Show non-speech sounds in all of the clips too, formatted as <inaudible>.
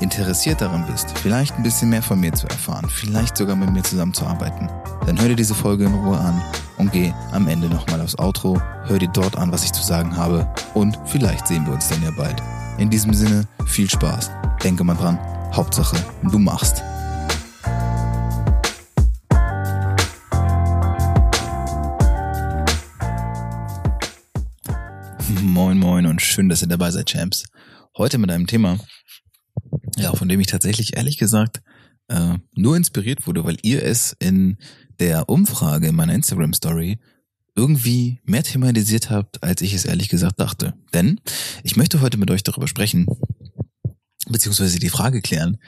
interessiert daran bist, vielleicht ein bisschen mehr von mir zu erfahren, vielleicht sogar mit mir zusammenzuarbeiten, dann hör dir diese Folge in Ruhe an und geh am Ende nochmal aufs Outro, hör dir dort an, was ich zu sagen habe und vielleicht sehen wir uns dann ja bald. In diesem Sinne, viel Spaß. Denke mal dran, Hauptsache, du machst. Moin Moin und schön, dass ihr dabei seid, Champs. Heute mit einem Thema, ja, von dem ich tatsächlich ehrlich gesagt äh, nur inspiriert wurde, weil ihr es in der Umfrage in meiner Instagram Story irgendwie mehr thematisiert habt, als ich es ehrlich gesagt dachte. Denn ich möchte heute mit euch darüber sprechen, beziehungsweise die Frage klären,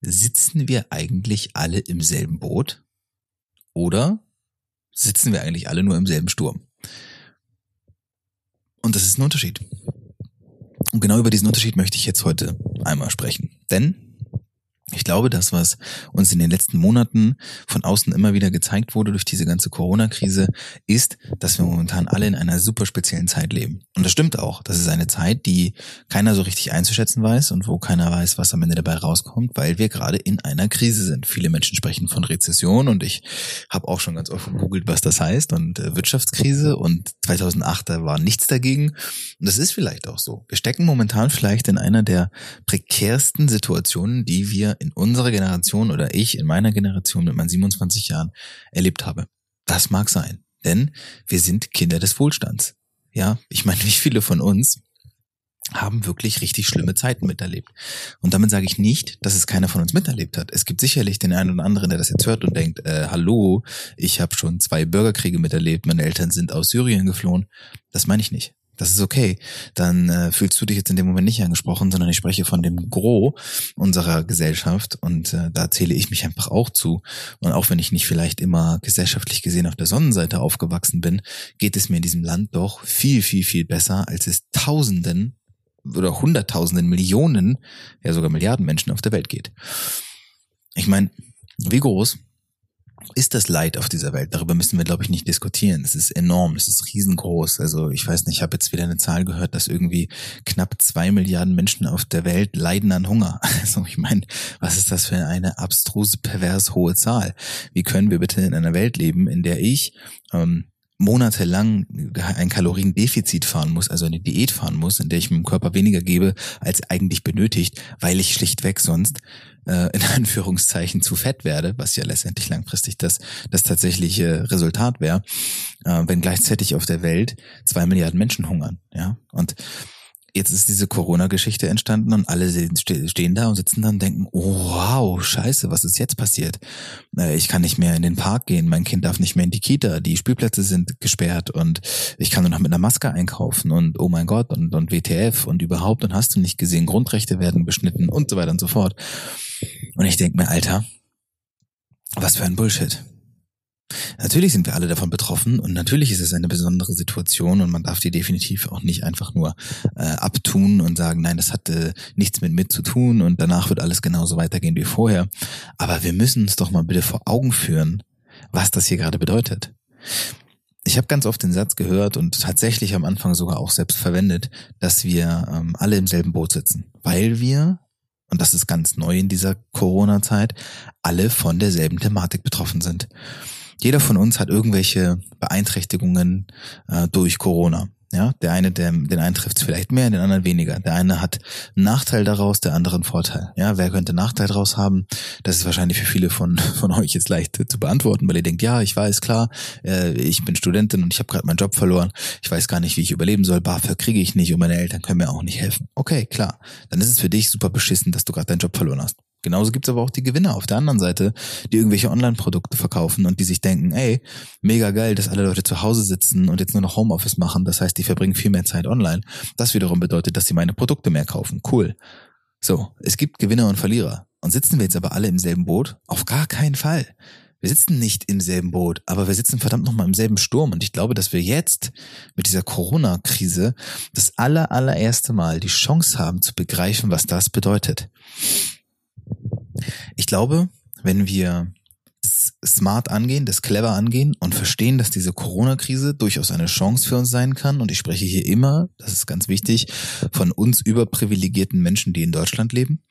sitzen wir eigentlich alle im selben Boot? Oder sitzen wir eigentlich alle nur im selben Sturm? Und das ist ein Unterschied. Und genau über diesen Unterschied möchte ich jetzt heute einmal sprechen. Denn ich glaube, das, was uns in den letzten Monaten von außen immer wieder gezeigt wurde durch diese ganze Corona-Krise, ist, dass wir momentan alle in einer super speziellen Zeit leben. Und das stimmt auch. Das ist eine Zeit, die keiner so richtig einzuschätzen weiß und wo keiner weiß, was am Ende dabei rauskommt, weil wir gerade in einer Krise sind. Viele Menschen sprechen von Rezession und ich habe auch schon ganz oft gegoogelt, was das heißt und äh, Wirtschaftskrise und 2008 da war nichts dagegen. Und das ist vielleicht auch so. Wir stecken momentan vielleicht in einer der prekärsten Situationen, die wir in unserer Generation oder ich in meiner Generation mit meinen 27 Jahren erlebt habe. Das mag sein, denn wir sind Kinder des Wohlstands. Ja, ich meine, wie viele von uns haben wirklich richtig schlimme Zeiten miterlebt. Und damit sage ich nicht, dass es keiner von uns miterlebt hat. Es gibt sicherlich den einen oder anderen, der das jetzt hört und denkt, äh, hallo, ich habe schon zwei Bürgerkriege miterlebt, meine Eltern sind aus Syrien geflohen. Das meine ich nicht. Das ist okay. Dann äh, fühlst du dich jetzt in dem Moment nicht angesprochen, sondern ich spreche von dem Gros unserer Gesellschaft und äh, da zähle ich mich einfach auch zu. Und auch wenn ich nicht vielleicht immer gesellschaftlich gesehen auf der Sonnenseite aufgewachsen bin, geht es mir in diesem Land doch viel, viel, viel besser, als es Tausenden oder Hunderttausenden, Millionen, ja sogar Milliarden Menschen auf der Welt geht. Ich meine, wie groß ist das Leid auf dieser Welt? Darüber müssen wir, glaube ich, nicht diskutieren. Es ist enorm, es ist riesengroß. Also ich weiß nicht, ich habe jetzt wieder eine Zahl gehört, dass irgendwie knapp zwei Milliarden Menschen auf der Welt leiden an Hunger. <laughs> Also ich meine, was ist das für eine abstruse, pervers hohe Zahl? Wie können wir bitte in einer Welt leben, in der ich ähm, monatelang ein Kaloriendefizit fahren muss, also eine Diät fahren muss, in der ich meinem Körper weniger gebe, als eigentlich benötigt, weil ich schlichtweg sonst äh, in <laughs> Anführungszeichen zu fett werde, was ja letztendlich langfristig das, das tatsächliche Resultat wäre, äh, wenn gleichzeitig auf der Welt zwei Milliarden Menschen hungern. Ja, und jetzt ist diese Corona-Geschichte entstanden und alle stehen da und sitzen da und denken, oh, wow, scheiße, was ist jetzt passiert? Äh, ich kann nicht mehr in den Park gehen, mein Kind darf nicht mehr in die Kita, die Spielplätze sind gesperrt und ich kann nur noch mit einer Maske einkaufen und oh mein Gott und, und WTF und überhaupt und hast du nicht gesehen, Grundrechte werden beschnitten und so weiter und so fort. Und ich denke mir, Alter, was für ein Bullshit. Natürlich sind wir alle davon betroffen und natürlich ist es eine besondere Situation und man darf die definitiv auch nicht einfach nur äh, abtun und sagen, nein, das hat äh, nichts mit mit zu tun und danach wird alles genauso weitergehen wie vorher. Aber wir müssen uns doch mal bitte vor Augen führen, was das hier gerade bedeutet. Ich habe ganz oft den Satz gehört und tatsächlich am Anfang sogar auch selbst verwendet, dass wir ähm, alle im selben Boot sitzen, weil wir und das ist ganz neu in dieser Corona-Zeit, alle von derselben Thematik betroffen sind. Jeder von uns hat irgendwelche Beeinträchtigungen äh, durch Corona. Ja, der eine, der, den einen trifft es vielleicht mehr, den anderen weniger. Der eine hat einen Nachteil daraus, der andere einen Vorteil. Ja, wer könnte Nachteil daraus haben? Das ist wahrscheinlich für viele von, <laughs> von euch jetzt leicht zu beantworten, weil ihr denkt, ja, ich weiß, klar, äh, ich bin Studentin und ich habe gerade meinen Job verloren. Ich weiß gar nicht, wie ich überleben soll. BAföG kriege ich nicht und meine Eltern können mir auch nicht helfen. Okay, klar. Dann ist es für dich super beschissen, dass du gerade deinen Job verloren hast. Genauso gibt's aber auch die Gewinner auf der anderen Seite, die irgendwelche Online-Produkte verkaufen und die sich denken, ey, mega geil, dass alle Leute zu Hause sitzen und jetzt nur noch Homeoffice machen. Das heißt, die verbringen viel mehr Zeit online. Das wiederum bedeutet, dass sie meine Produkte mehr kaufen. Cool. So, es gibt Gewinner und Verlierer. Und sitzen wir jetzt aber alle im selben Boot? Auf gar keinen Fall. Wir sitzen nicht im selben Boot, aber wir sitzen verdammt nochmal im selben Sturm. Und ich glaube, dass wir jetzt mit dieser Corona-Krise das aller, allererste Mal die Chance haben zu begreifen, was das bedeutet. Ich glaube, wenn wir smart angehen, das clever angehen und verstehen, dass diese Corona-Krise durchaus eine Chance für uns sein kann. Und ich spreche hier immer, das ist ganz wichtig, von uns überprivilegierten Menschen, die in Deutschland leben.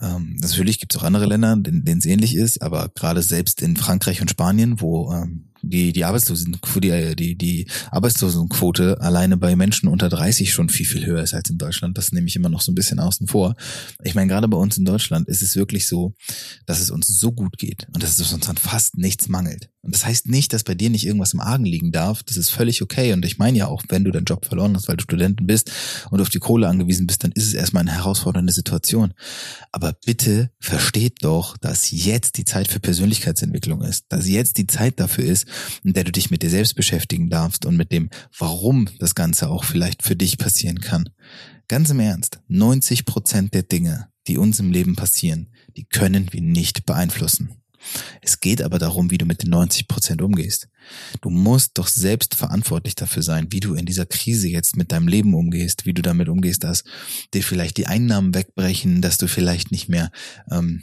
Ähm, natürlich gibt es auch andere Länder, denen es ähnlich ist, aber gerade selbst in Frankreich und Spanien, wo ähm, die, die Arbeitslosen, die, die, die Arbeitslosenquote alleine bei Menschen unter 30 schon viel, viel höher ist als in Deutschland. Das nehme ich immer noch so ein bisschen außen vor. Ich meine, gerade bei uns in Deutschland ist es wirklich so, dass es uns so gut geht und dass es uns an fast nichts mangelt. Und das heißt nicht, dass bei dir nicht irgendwas im Argen liegen darf. Das ist völlig okay. Und ich meine ja auch, wenn du deinen Job verloren hast, weil du Studenten bist und auf die Kohle angewiesen bist, dann ist es erstmal eine herausfordernde Situation. Aber bitte versteht doch, dass jetzt die Zeit für Persönlichkeitsentwicklung ist. Dass jetzt die Zeit dafür ist, in der du dich mit dir selbst beschäftigen darfst und mit dem, warum das Ganze auch vielleicht für dich passieren kann. Ganz im Ernst, 90 Prozent der Dinge, die uns im Leben passieren, die können wir nicht beeinflussen. Es geht aber darum, wie du mit den 90 Prozent umgehst. Du musst doch selbst verantwortlich dafür sein, wie du in dieser Krise jetzt mit deinem Leben umgehst, wie du damit umgehst, dass dir vielleicht die Einnahmen wegbrechen, dass du vielleicht nicht mehr ähm,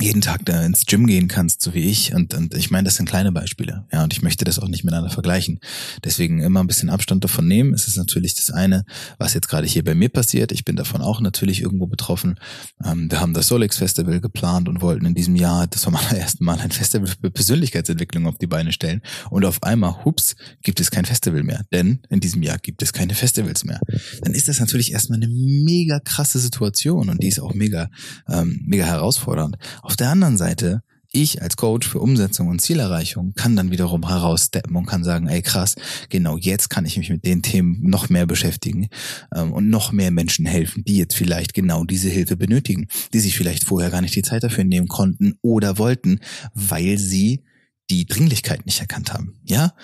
jeden Tag da ins Gym gehen kannst, so wie ich. Und, und ich meine, das sind kleine Beispiele. Ja, und ich möchte das auch nicht miteinander vergleichen. Deswegen immer ein bisschen Abstand davon nehmen. Es ist natürlich das eine, was jetzt gerade hier bei mir passiert. Ich bin davon auch natürlich irgendwo betroffen. Ähm, wir haben das Solex Festival geplant und wollten in diesem Jahr das vom allerersten <laughs> Mal ein Festival für Persönlichkeitsentwicklung auf die Beine stellen. Und auf einmal, hups, gibt es kein Festival mehr. Denn in diesem Jahr gibt es keine Festivals mehr. Dann ist das natürlich erstmal eine mega krasse Situation und die ist auch mega, ähm, mega herausfordernd. Auf der anderen Seite, ich als Coach für Umsetzung und Zielerreichung kann dann wiederum heraussteppen und kann sagen, ey krass, genau jetzt kann ich mich mit den Themen noch mehr beschäftigen ähm, und noch mehr Menschen helfen, die jetzt vielleicht genau diese Hilfe benötigen, die sich vielleicht vorher gar nicht die Zeit dafür nehmen konnten oder wollten, weil sie die Dringlichkeit nicht erkannt haben. Ja,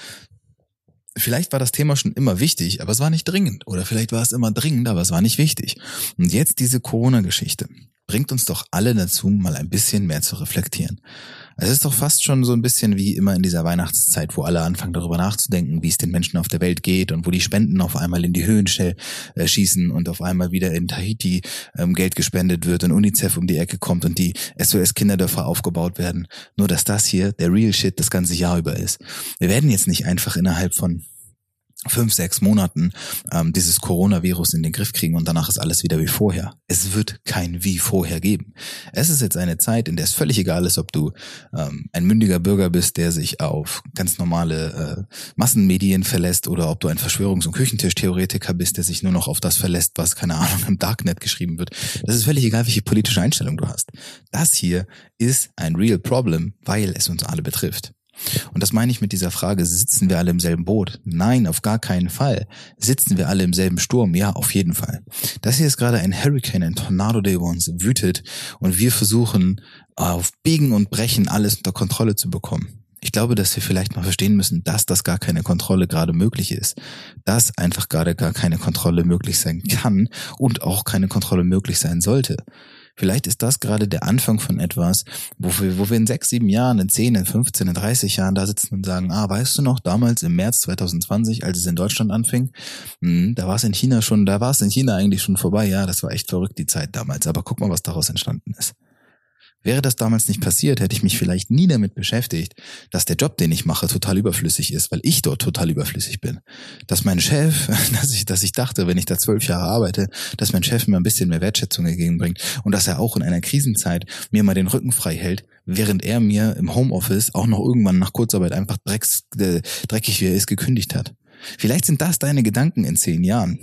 Vielleicht war das Thema schon immer wichtig, aber es war nicht dringend. Oder vielleicht war es immer dringend, aber es war nicht wichtig. Und jetzt diese Corona-Geschichte bringt uns doch alle dazu, mal ein bisschen mehr zu reflektieren. Es ist doch fast schon so ein bisschen wie immer in dieser Weihnachtszeit, wo alle anfangen darüber nachzudenken, wie es den Menschen auf der Welt geht und wo die Spenden auf einmal in die Höhen äh, schießen und auf einmal wieder in Tahiti ähm, Geld gespendet wird und UNICEF um die Ecke kommt und die SOS-Kinderdörfer aufgebaut werden. Nur dass das hier der Real Shit das ganze Jahr über ist. Wir werden jetzt nicht einfach innerhalb von fünf, sechs Monaten ähm, dieses Coronavirus in den Griff kriegen und danach ist alles wieder wie vorher. Es wird kein wie vorher geben. Es ist jetzt eine Zeit, in der es völlig egal ist, ob du ähm, ein mündiger Bürger bist, der sich auf ganz normale äh, Massenmedien verlässt oder ob du ein Verschwörungs- und Küchentischtheoretiker bist, der sich nur noch auf das verlässt, was, keine Ahnung, im Darknet geschrieben wird. Das ist völlig egal, welche politische Einstellung du hast. Das hier ist ein real problem, weil es uns alle betrifft. Und das meine ich mit dieser Frage, sitzen wir alle im selben Boot? Nein, auf gar keinen Fall. Sitzen wir alle im selben Sturm? Ja, auf jeden Fall. Das hier ist gerade ein Hurricane, ein Tornado, der über uns wütet und wir versuchen auf Biegen und Brechen alles unter Kontrolle zu bekommen. Ich glaube, dass wir vielleicht mal verstehen müssen, dass das gar keine Kontrolle gerade möglich ist. Dass einfach gerade gar keine Kontrolle möglich sein kann und auch keine Kontrolle möglich sein sollte. Vielleicht ist das gerade der Anfang von etwas, wo wir, wo wir in sechs, sieben Jahren, in zehn, in 15, in 30 Jahren da sitzen und sagen, ah, weißt du noch, damals im März 2020, als es in Deutschland anfing, hm, da war es in China schon, da war es in China eigentlich schon vorbei, ja, das war echt verrückt, die Zeit damals. Aber guck mal, was daraus entstanden ist. Wäre das damals nicht passiert, hätte ich mich vielleicht nie damit beschäftigt, dass der Job, den ich mache, total überflüssig ist, weil ich dort total überflüssig bin. Dass mein Chef, <laughs> dass ich, dass ich dachte, wenn ich da zwölf Jahre arbeite, dass mein Chef mir ein bisschen mehr Wertschätzung entgegenbringt und dass er auch in einer Krisenzeit mir mal den Rücken frei hält, während er mir im Homeoffice auch noch irgendwann nach Kurzarbeit einfach drecks, äh, dreckig wie er ist gekündigt hat. Vielleicht sind das deine Gedanken in zehn Jahren.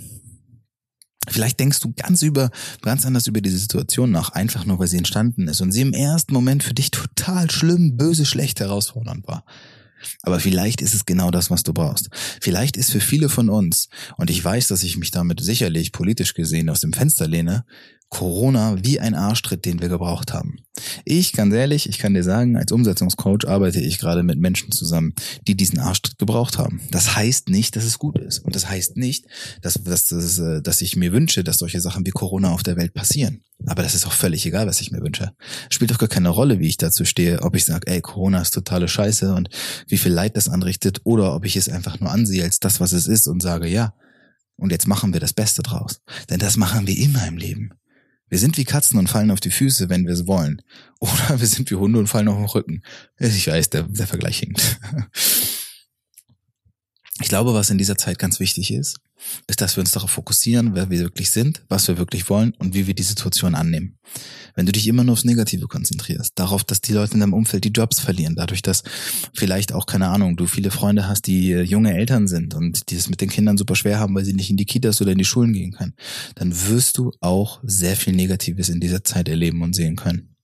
Vielleicht denkst du ganz über, ganz anders über diese Situation nach, einfach nur weil sie entstanden ist und sie im ersten Moment für dich total schlimm, böse, schlecht, herausfordernd war. Aber vielleicht ist es genau das, was du brauchst. Vielleicht ist für viele von uns, und ich weiß, dass ich mich damit sicherlich politisch gesehen aus dem Fenster lehne, Corona wie ein Arschtritt, den wir gebraucht haben. Ich, ganz ehrlich, ich kann dir sagen, als Umsetzungscoach arbeite ich gerade mit Menschen zusammen, die diesen Arschtritt gebraucht haben. Das heißt nicht, dass es gut ist. Und das heißt nicht, dass, dass, dass, äh, dass ich mir wünsche, dass solche Sachen wie Corona auf der Welt passieren. Aber das ist auch völlig egal, was ich mir wünsche. Spielt doch gar keine Rolle, wie ich dazu stehe, ob ich sage, ey, Corona ist totale Scheiße und wie viel Leid das anrichtet, oder ob ich es einfach nur ansehe als das, was es ist und sage, ja, und jetzt machen wir das Beste draus. Denn das machen wir immer im Leben. Wir sind wie Katzen und fallen auf die Füße, wenn wir es wollen. <laughs> Oder wir sind wie Hunde und fallen auf den Rücken. Ich weiß, der, der Vergleich hinkt. <laughs> Ich glaube, was in dieser Zeit ganz wichtig ist, ist, dass wir uns darauf fokussieren, wer wir wirklich sind, was wir wirklich wollen und wie wir die Situation annehmen. Wenn du dich immer nur aufs Negative konzentrierst, darauf, dass die Leute in deinem Umfeld die Jobs verlieren, dadurch, dass vielleicht auch, keine Ahnung, du viele Freunde hast, die äh, junge Eltern sind und die es mit den Kindern super schwer haben, weil sie nicht in die Kitas oder in die Schulen gehen können, dann wirst du auch sehr viel Negatives in dieser Zeit erleben und sehen können.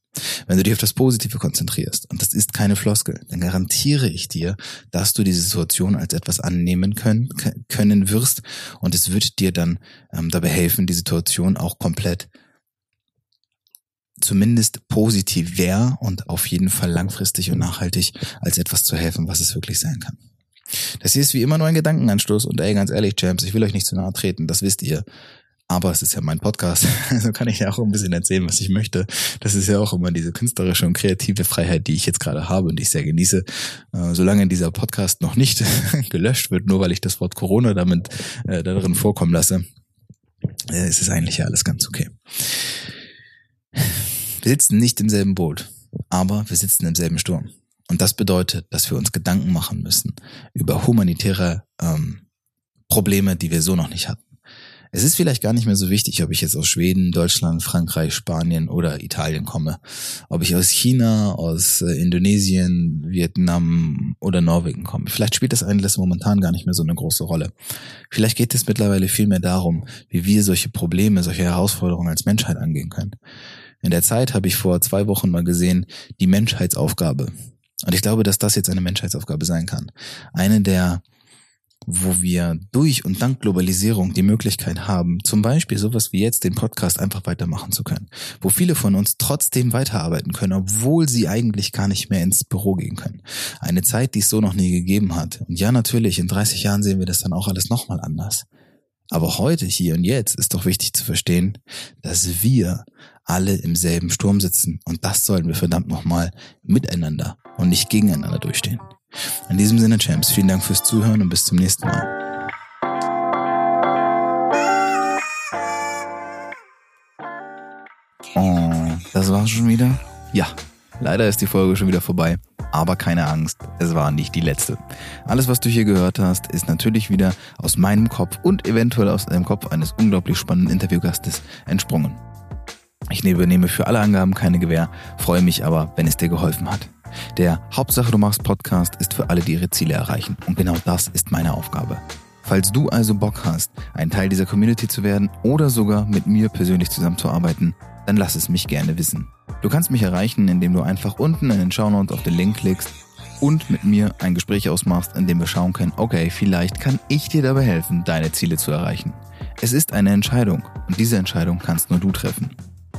Wenn du dich auf das Positive konzentrierst, und das ist keine Floskel, dann garantiere ich dir, dass du diese Situation als etwas annehmen können, können wirst und es wird dir dann ähm, dabei helfen, die Situation auch komplett zumindest positiv wäre und auf jeden Fall langfristig und nachhaltig als etwas zu helfen, was es wirklich sein kann. Das hier ist wie immer nur ein Gedankenanstoß und ey, ganz ehrlich, Champs, ich will euch nicht zu nahe treten, das wisst ihr. Aber es ist ja mein Podcast, <laughs> also kann ich ja auch ein bisschen erzählen, was ich möchte. Das ist ja auch immer diese künstlerische und kreative Freiheit, die ich jetzt gerade habe und die ich sehr genieße. Äh, solange dieser Podcast noch nicht <laughs> gelöscht wird, nur weil ich das Wort Corona damit äh, darin vorkommen lasse, äh, ist es eigentlich ja alles ganz okay. Wir sitzen nicht im selben Boot, aber wir sitzen im selben Sturm. Und das bedeutet, dass wir uns Gedanken machen müssen über humanitäre ähm, Probleme, die wir so noch nicht hatten. Es ist vielleicht gar nicht mehr so wichtig, ob ich jetzt aus Schweden, Deutschland, Frankreich, Spanien oder Italien komme. Ob ich aus China, aus äh, Indonesien, Vietnam oder Norwegen komme. Vielleicht spielt das eigentlich momentan gar nicht mehr so eine große Rolle. Vielleicht geht es mittlerweile viel mehr darum, wie wir solche Probleme, solche Herausforderungen als Menschheit angehen können. In der Zeit habe ich vor zwei Wochen mal gesehen, die Menschheitsaufgabe. Und ich glaube, dass das jetzt eine Menschheitsaufgabe sein kann. Eine der wo wir durch und dank Globalisierung die Möglichkeit haben, zum Beispiel sowas wie jetzt den Podcast einfach weitermachen zu können, wo viele von uns trotzdem weiterarbeiten können, obwohl sie eigentlich gar nicht mehr ins Büro gehen können. Eine Zeit, die es so noch nie gegeben hat. Und ja, natürlich, in 30 Jahren sehen wir das dann auch alles nochmal anders. Aber heute, hier und jetzt ist doch wichtig zu verstehen, dass wir alle im selben Sturm sitzen und das sollten wir verdammt nochmal miteinander und nicht gegeneinander durchstehen. In diesem Sinne, Champs, vielen Dank fürs Zuhören und bis zum nächsten Mal. Oh, das war's schon wieder? Ja, leider ist die Folge schon wieder vorbei. Aber keine Angst, es war nicht die letzte. Alles, was du hier gehört hast, ist natürlich wieder aus meinem Kopf und eventuell aus dem Kopf eines unglaublich spannenden Interviewgastes entsprungen. Ich übernehme für alle Angaben keine Gewähr, freue mich aber, wenn es dir geholfen hat. Der Hauptsache du machst Podcast ist für alle, die ihre Ziele erreichen. Und genau das ist meine Aufgabe. Falls du also Bock hast, ein Teil dieser Community zu werden oder sogar mit mir persönlich zusammenzuarbeiten, dann lass es mich gerne wissen. Du kannst mich erreichen, indem du einfach unten in den Shownotes auf den Link klickst und mit mir ein Gespräch ausmachst, in dem wir schauen können, okay, vielleicht kann ich dir dabei helfen, deine Ziele zu erreichen. Es ist eine Entscheidung und diese Entscheidung kannst nur du treffen.